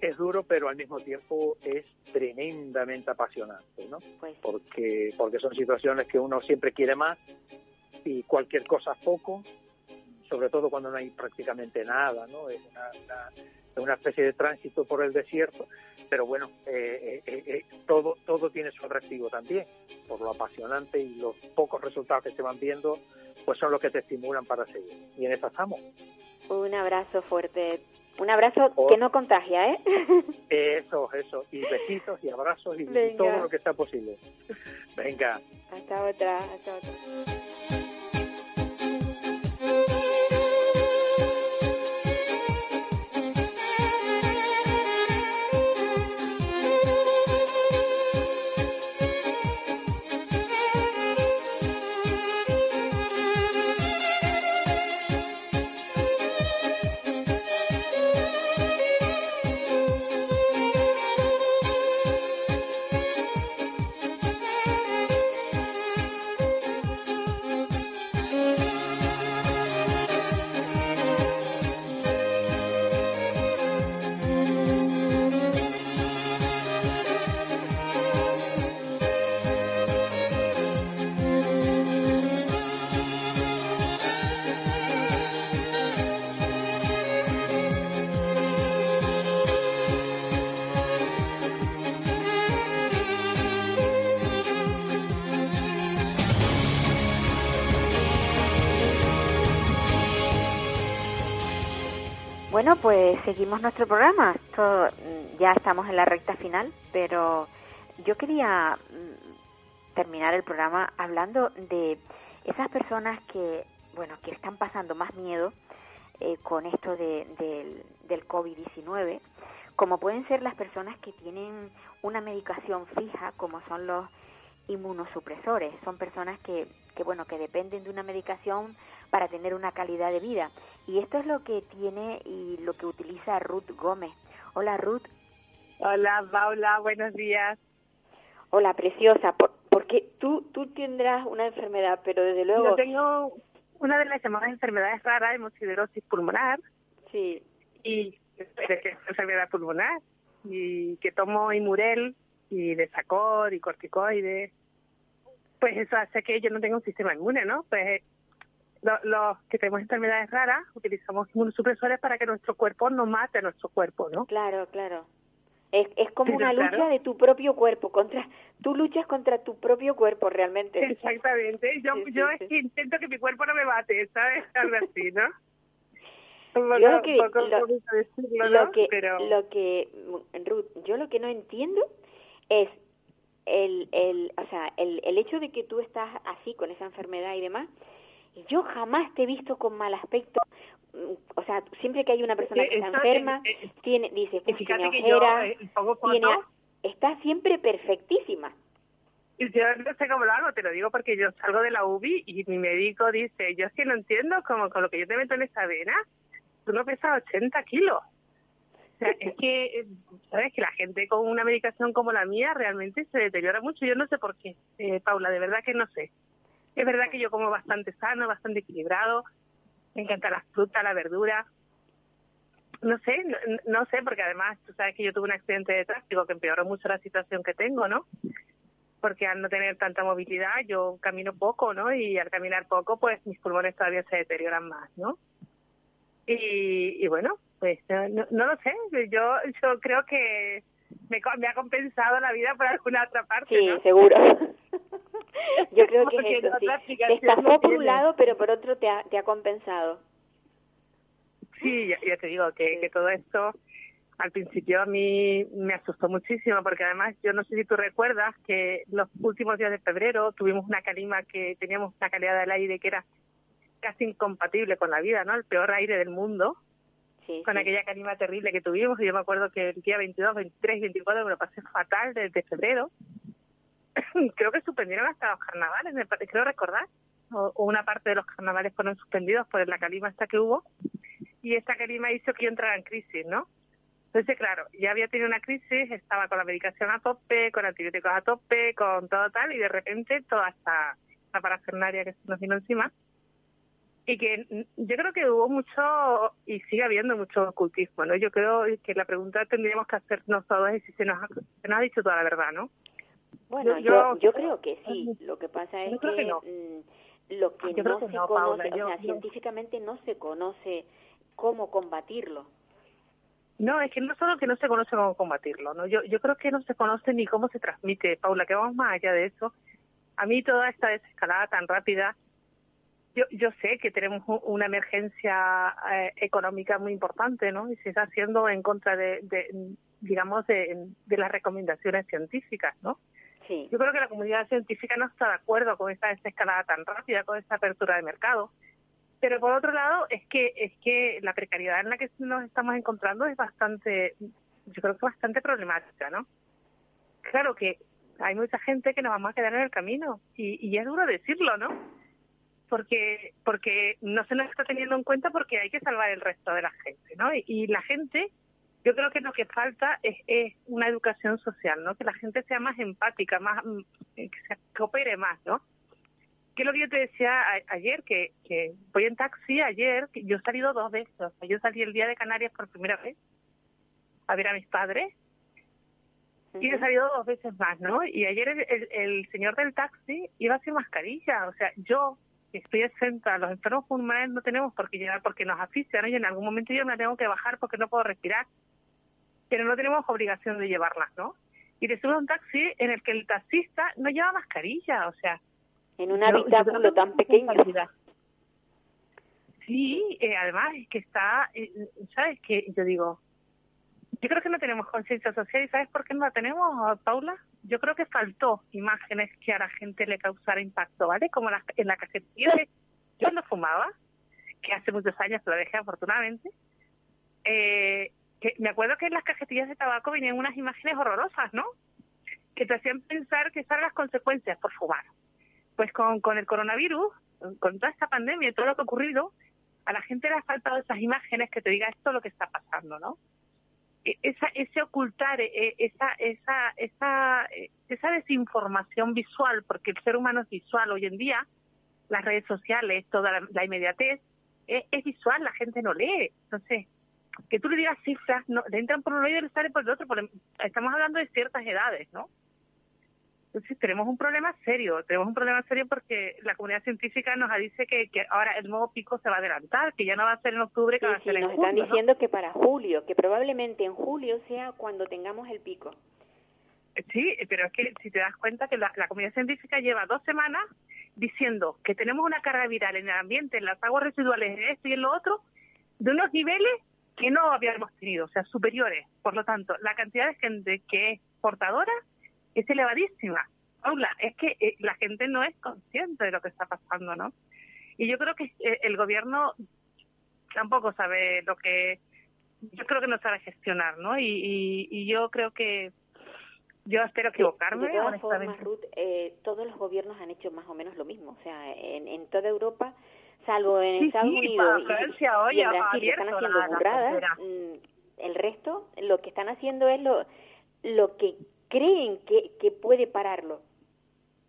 Es duro, pero al mismo tiempo es tremendamente apasionante, ¿no? Pues Porque, porque son situaciones que uno siempre quiere más y cualquier cosa poco, sobre todo cuando no hay prácticamente nada, ¿no? Es una, una especie de tránsito por el desierto, pero bueno, eh, eh, eh, todo, todo tiene su atractivo también, por lo apasionante y los pocos resultados que se van viendo, pues son los que te estimulan para seguir. Y en eso estamos. un abrazo fuerte, un abrazo Oh. que no contagia, ¿eh? Eso, eso, y besitos y abrazos y, y Venga. todo lo que sea posible. Venga. hasta otra, hasta otra. Bueno, pues seguimos nuestro programa. Esto, mm, ya estamos en la recta final, pero yo quería mm, terminar el programa hablando de esas personas que, bueno, que están pasando más miedo eh, con esto de, del, del COVID-19, como pueden ser las personas que tienen una medicación fija, como son los inmunosupresores. Son personas que, que bueno, que dependen de una medicación para tener una calidad de vida. Y esto es lo que tiene y lo que utiliza Ruth Gómez. Hola Ruth. Hola, Paula, buenos días. Hola, preciosa. Por, porque tú, tú tendrás una enfermedad, pero desde luego... Yo tengo una de las llamadas enfermedades raras, hemosiderosis pulmonar, Sí, y enfermedad pulmonar, y que tomo Imurel y Desacor y corticoides. Pues eso hace que yo no tenga un sistema inmune, ¿no? Pues lo- los que tenemos enfermedades raras utilizamos inmunosupresores para que nuestro cuerpo no mate a nuestro cuerpo, ¿no? claro, claro. Es, es como una lucha claro. de tu propio cuerpo, contra tú luchas contra tu propio cuerpo realmente. Exactamente. Yo, Sí, sí, yo sí. es que intento que mi cuerpo no me mate, ¿sabes? Algo así, ¿no? Yo lo que- un poco lo- bonito decirlo, lo ¿no? que Pero lo que Ruth yo lo que no entiendo es el el o sea el el hecho de que tú estás así con esa enfermedad y demás yo jamás te he visto con mal aspecto. Mm, o sea siempre que hay una persona que está enferma eh, eh, tiene dice pues tiene ojeras eh, está siempre perfectísima. Y yo no sé cómo lo hago, te lo digo porque yo salgo de la UBI y mi médico dice, yo es que no entiendo cómo con lo que yo te meto en esa vena, tú no pesas 80 kilos. O sea, es que, eh, ¿sabes? Que la gente con una medicación como la mía realmente se deteriora mucho. Yo no sé por qué, eh, Paula, de verdad que no sé. Es verdad que yo como bastante sano, bastante equilibrado. Me encanta la fruta, la verdura. No sé, no, sé, porque además tú sabes que yo tuve un accidente de tráfico que empeoró mucho la situación que tengo, ¿no? Porque al no tener tanta movilidad yo camino poco, ¿no? Y al caminar poco, pues mis pulmones todavía se deterioran más, ¿no? Y bueno, pues no, no, no lo sé. Yo, yo creo que me, me ha compensado la vida por alguna otra parte, sí ¿no? seguro Yo creo que es eso, sí. Te estafó no por un lado, pero por otro te ha, te ha compensado. Sí, ya, ya te digo que, que todo esto al principio a mí me asustó muchísimo porque además yo no sé si tú recuerdas que los últimos días de febrero tuvimos una calima que teníamos una calidad del aire que era casi incompatible con la vida, ¿no? El peor aire del mundo Sí, con sí. aquella calima terrible que tuvimos y yo me acuerdo que el día 22, 23 y 24 me lo pasé fatal desde febrero. creo que suspendieron hasta los carnavales, me creo recordar, o, o una parte de los carnavales fueron suspendidos por la calima esta que hubo y esta calima hizo que yo entrara en crisis, ¿no? Entonces, claro, ya había tenido una crisis, estaba con la medicación a tope, con antibióticos a tope, con todo tal, y de repente toda esta, esta parafernaria que se nos vino encima. Y que yo creo que hubo mucho, y sigue habiendo mucho ocultismo, ¿no? Yo creo que la pregunta tendríamos que hacernos todos es si se nos ha, se nos ha dicho toda la verdad, ¿no? Bueno, Yo- yo, creo que sí. Lo que pasa es Yo creo que no. mm, lo que Yo no que se no, conoce, Paula, o sea, científicamente no se conoce cómo combatirlo. No, es que no solo que no se conoce cómo combatirlo, ¿no? Yo, yo creo que no se conoce ni cómo se transmite, Paula, que vamos más allá de eso. A mí toda esta desescalada tan rápida, yo, yo sé que tenemos una emergencia eh, económica muy importante, ¿no? Y se está haciendo en contra de, de, digamos, de, de las recomendaciones científicas, ¿no? Sí. Yo creo que la comunidad científica no está de acuerdo con esta desescalada tan rápida, con esta apertura de mercado. Pero por otro lado, es que es que la precariedad en la que nos estamos encontrando es bastante, yo creo que bastante problemática, ¿no? Claro que hay mucha gente que nos vamos a quedar en el camino y, y es duro decirlo, ¿no? Porque porque no se nos está teniendo en cuenta porque hay que salvar el resto de la gente, ¿no? Y, y la gente, yo creo que lo que falta es, es una educación social, ¿no? Que la gente sea más empática, más mm, que se coopere más, ¿no? que lo que yo te decía a- ayer, que, que voy en taxi ayer, que yo he salido dos veces, o sea, yo salí el día de Canarias por primera vez a ver a mis padres y he salido dos veces más, ¿no? Y ayer el, el- el señor del taxi iba sin mascarilla, o sea, yo estoy exenta, los enfermos pulmonares no tenemos por qué llevar porque nos asfixian, ¿no? y en algún momento yo me la tengo que bajar porque no puedo respirar, pero no tenemos obligación de llevarlas, ¿no? Y te subes a un taxi en el que el taxista no lleva mascarilla, o sea, En un habitáculo que tan pequeño. Sí, eh, además es que está, eh, ¿sabes qué? Yo digo, yo creo que no tenemos conciencia social y ¿sabes por qué no la tenemos, Paula? Yo creo que faltó imágenes que a la gente le causara impacto, ¿vale? Como la- en la cajetilla de... Yo cuando fumaba, que hace muchos años lo dejé afortunadamente, eh, que me acuerdo que en las cajetillas de tabaco venían unas imágenes horrorosas, ¿no? Que te hacían pensar que esas eran las consecuencias por fumar pues con, con el coronavirus, con toda esta pandemia y todo lo que ha ocurrido, a la gente le ha faltado esas imágenes que te diga esto es lo que está pasando, ¿no? E- Esa, ese ocultar, eh, esa, esa, esa, eh, esa desinformación visual, porque el ser humano es visual hoy en día, las redes sociales, toda la, inmediatez, es, es visual, la gente no lee. Entonces, que tú le digas cifras, no, le entran por un oído y le sale por el otro. por- estamos hablando de ciertas edades, ¿no? Entonces tenemos un problema serio, tenemos un problema serio porque la comunidad científica nos dice que, que ahora el nuevo pico se va a adelantar, que ya no va a ser en octubre, que Sí, va a sí, ser en nos están ¿no? diciendo que para julio, que probablemente en julio sea cuando tengamos el pico. Sí, pero es que si te das cuenta que la, la comunidad científica lleva dos semanas diciendo que tenemos una carga viral en el ambiente, en las aguas residuales, en esto y en lo otro, de unos niveles que no habíamos tenido, o sea, superiores. Por lo tanto, la cantidad de gente que es portadora es elevadísima. Paula, es que eh, la gente no es consciente de lo que está pasando, ¿no? Y yo creo que eh, el gobierno tampoco sabe lo que... Yo creo que no sabe gestionar, ¿no? Y, y, y yo creo que... Yo espero equivocarme, de todas formas, honestamente. Ruth, eh, todos los gobiernos han hecho más o menos lo mismo. O sea, en, en toda Europa, salvo en Sí, Estados sí, Unidos y- hoy y, en Brasil, están haciendo burradas, mm, el resto lo que están haciendo es lo, lo que creen que, que puede pararlo.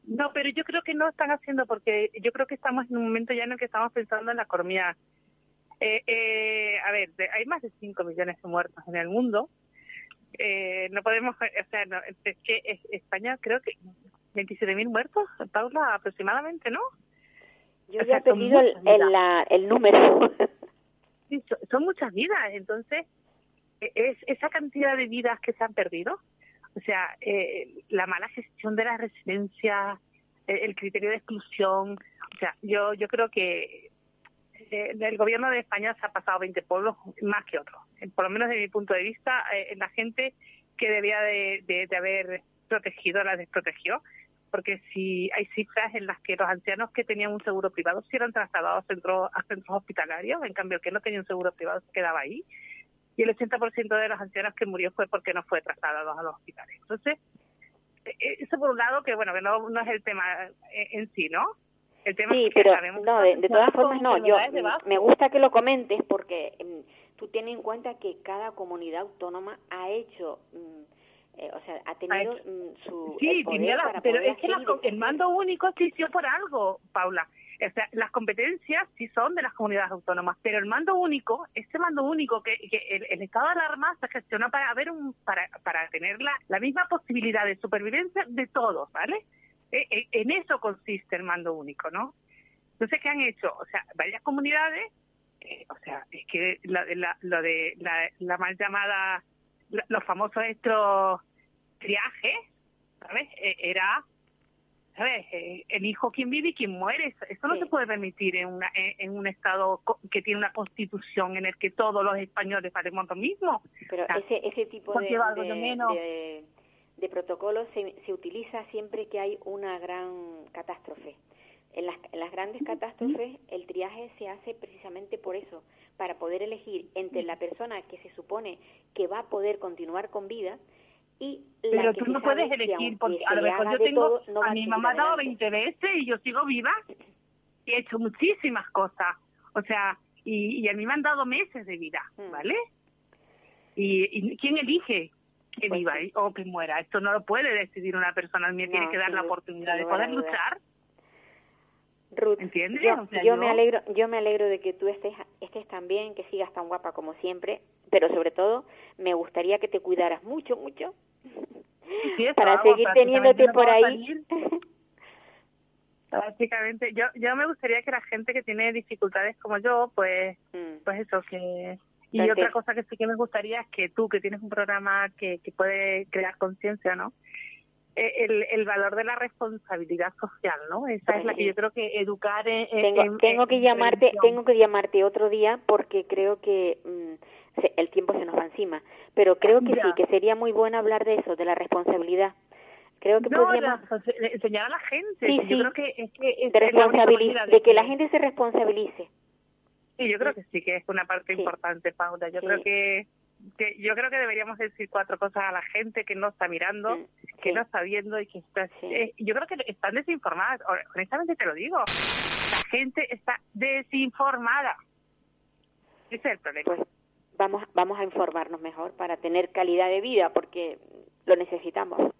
No, pero yo creo que no están haciendo porque yo creo que estamos en un momento ya en el que estamos pensando en la economía. Eh, eh, a ver, de- hay más de 5 millones de muertos en el mundo. Eh, no podemos, o sea, no, es que es- España creo que 27.000 muertos, Paula, aproximadamente, ¿no? Yo O ya he perdido el, la- el número. Sí, son, son muchas vidas, entonces e- es esa cantidad de vidas que se han perdido, o sea, eh, la mala gestión de las residencias, el, el criterio de exclusión. O sea, yo, yo creo que eh, el gobierno de España se ha pasado 20 pueblos más que otros. Eh, Por lo menos desde mi punto de vista, eh, la gente que debía de, haber protegido la desprotegió. Porque si hay cifras en las que los ancianos que tenían un seguro privado sí eran trasladados a centros, a centros hospitalarios, en cambio el que no tenía un seguro privado se quedaba ahí. Y el 80% de los ancianos que murió fue porque no fue trasladado a los hospitales. Entonces, eh, eso por un lado, que bueno, que no, no es el tema eh, en sí, ¿no? El tema Sí, es que pero sabemos no, de, de todas formas no. Yo me gusta que lo comentes porque mm, tú tienes en cuenta que cada comunidad autónoma ha hecho, mm, eh, o sea, ha tenido mm, su Sí, el poder tenía la- para pero poder es que la el mando único existió por algo, Paula. O sea, las competencias sí son de las comunidades autónomas, pero el mando único, este mando único que, el, estado de alarma se gestiona para haber un, para, para tener la, la misma posibilidad de supervivencia de todos, ¿vale? Eh, eh, en eso consiste el mando único, ¿no? Entonces, ¿qué han hecho? O sea, varias comunidades, eh, o sea, es que la, la- lo de la, la mal llamada, la- los famosos estos triajes, ¿sabes? Eh, era, ¿sabes? Eh, el hijo quien vive y quien muere. Eso, no Sí. se puede permitir en, una, en, un Estado que tiene una constitución en el que todos los españoles valemos lo mismo. Pero O sea, ese, ese tipo ¿por de, de, menos? de- de protocolos se, se utiliza siempre que hay una gran catástrofe. En las, en las grandes catástrofes el triaje se hace precisamente por eso, para poder elegir entre la persona que se supone que va a poder continuar con vida y la Pero que tú no puedes elegir, porque a lo mejor haga yo tengo, todo, no va a mi mamá ha dado adelante. 20 veces y yo sigo viva y he hecho muchísimas cosas. O sea, y, y a mí me han dado meses de vida, Mm. ¿vale? Y, y ¿quién elige que Pues viva sí. o que muera? Esto no lo puede decidir una persona, me tiene que dar la oportunidad de poder luchar. Ruth, ¿Entiendes? yo, O sea, yo yo- me alegro, yo me alegro de que tú estés, estés tan bien, que sigas tan guapa como siempre, pero sobre todo me gustaría que te cuidaras mucho, mucho, Sí, para seguir teniéndote por ahí. salir. Básicamente, yo, yo me gustaría que la gente que tiene dificultades como yo, pues, Mm. pues eso, que... Y otra cosa que sí que me gustaría es que tú, que tienes un programa que, que puede crear conciencia, ¿no? Eh, El, el valor de la responsabilidad social, ¿no? Esa es la que yo creo que educar en... tengo, en- tengo en que llamarte, tengo que llamarte otro día porque creo que mm, se- el tiempo se nos va encima, pero creo que Ya. sí, que sería muy bueno hablar de eso, de la responsabilidad. Creo que No, podríamos enseñar a la gente. Sí, Yo sí. creo que es que es, de es la que la gente se responsabilice. Sí, yo creo que sí, que es una parte Sí. importante, Paula. Yo creo que, que yo creo que deberíamos decir cuatro cosas a la gente que no está mirando, que no está viendo y que está... Sí. eh, yo creo que están desinformadas. Honestamente te lo digo. La gente está desinformada. Ese es el problema. Pues vamos, vamos a informarnos mejor para tener calidad de vida porque lo necesitamos.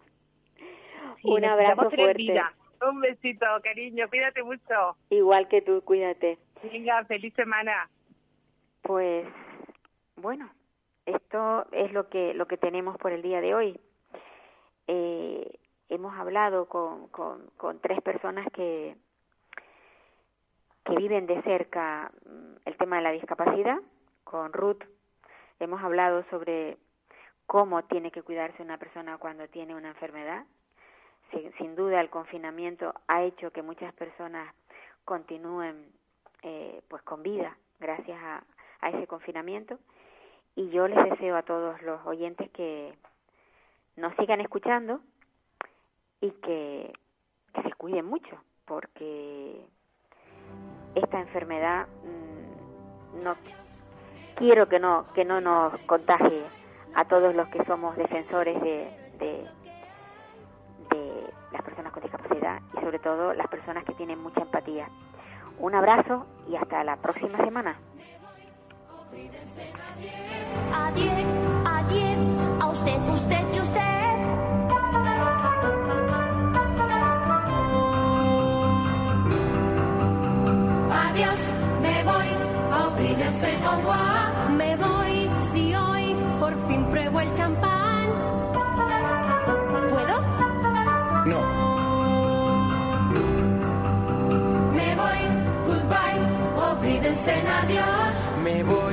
Sí, Un abrazo fuerte. vida. Un besito, cariño. Cuídate mucho. Igual que tú, cuídate. Venga, feliz semana. Pues bueno, esto es lo que lo que tenemos por el día de hoy. Eh, hemos hablado con, tres personas que que viven de cerca mm, el tema de la discapacidad. Con Ruth hemos hablado sobre cómo tiene que cuidarse una persona cuando tiene una enfermedad. Sin, sin duda el confinamiento ha hecho que muchas personas continúen eh, pues con vida gracias a, a ese confinamiento y yo les deseo a todos los oyentes que nos sigan escuchando y que, se cuiden mucho porque esta enfermedad mm, no quiero que no que no nos contagie a todos los que somos defensores de, de, de las personas con discapacidad y sobre todo las personas que tienen mucha empatía. Un abrazo y hasta la próxima semana. Adiós, adiós, a usted, usted y usted. Adiós, me voy, olvídense no Me voy si hoy por fin pruebo el champán. ¿Puedo? No, Me voy, goodbye, olvídense adiós. me voy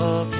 okay.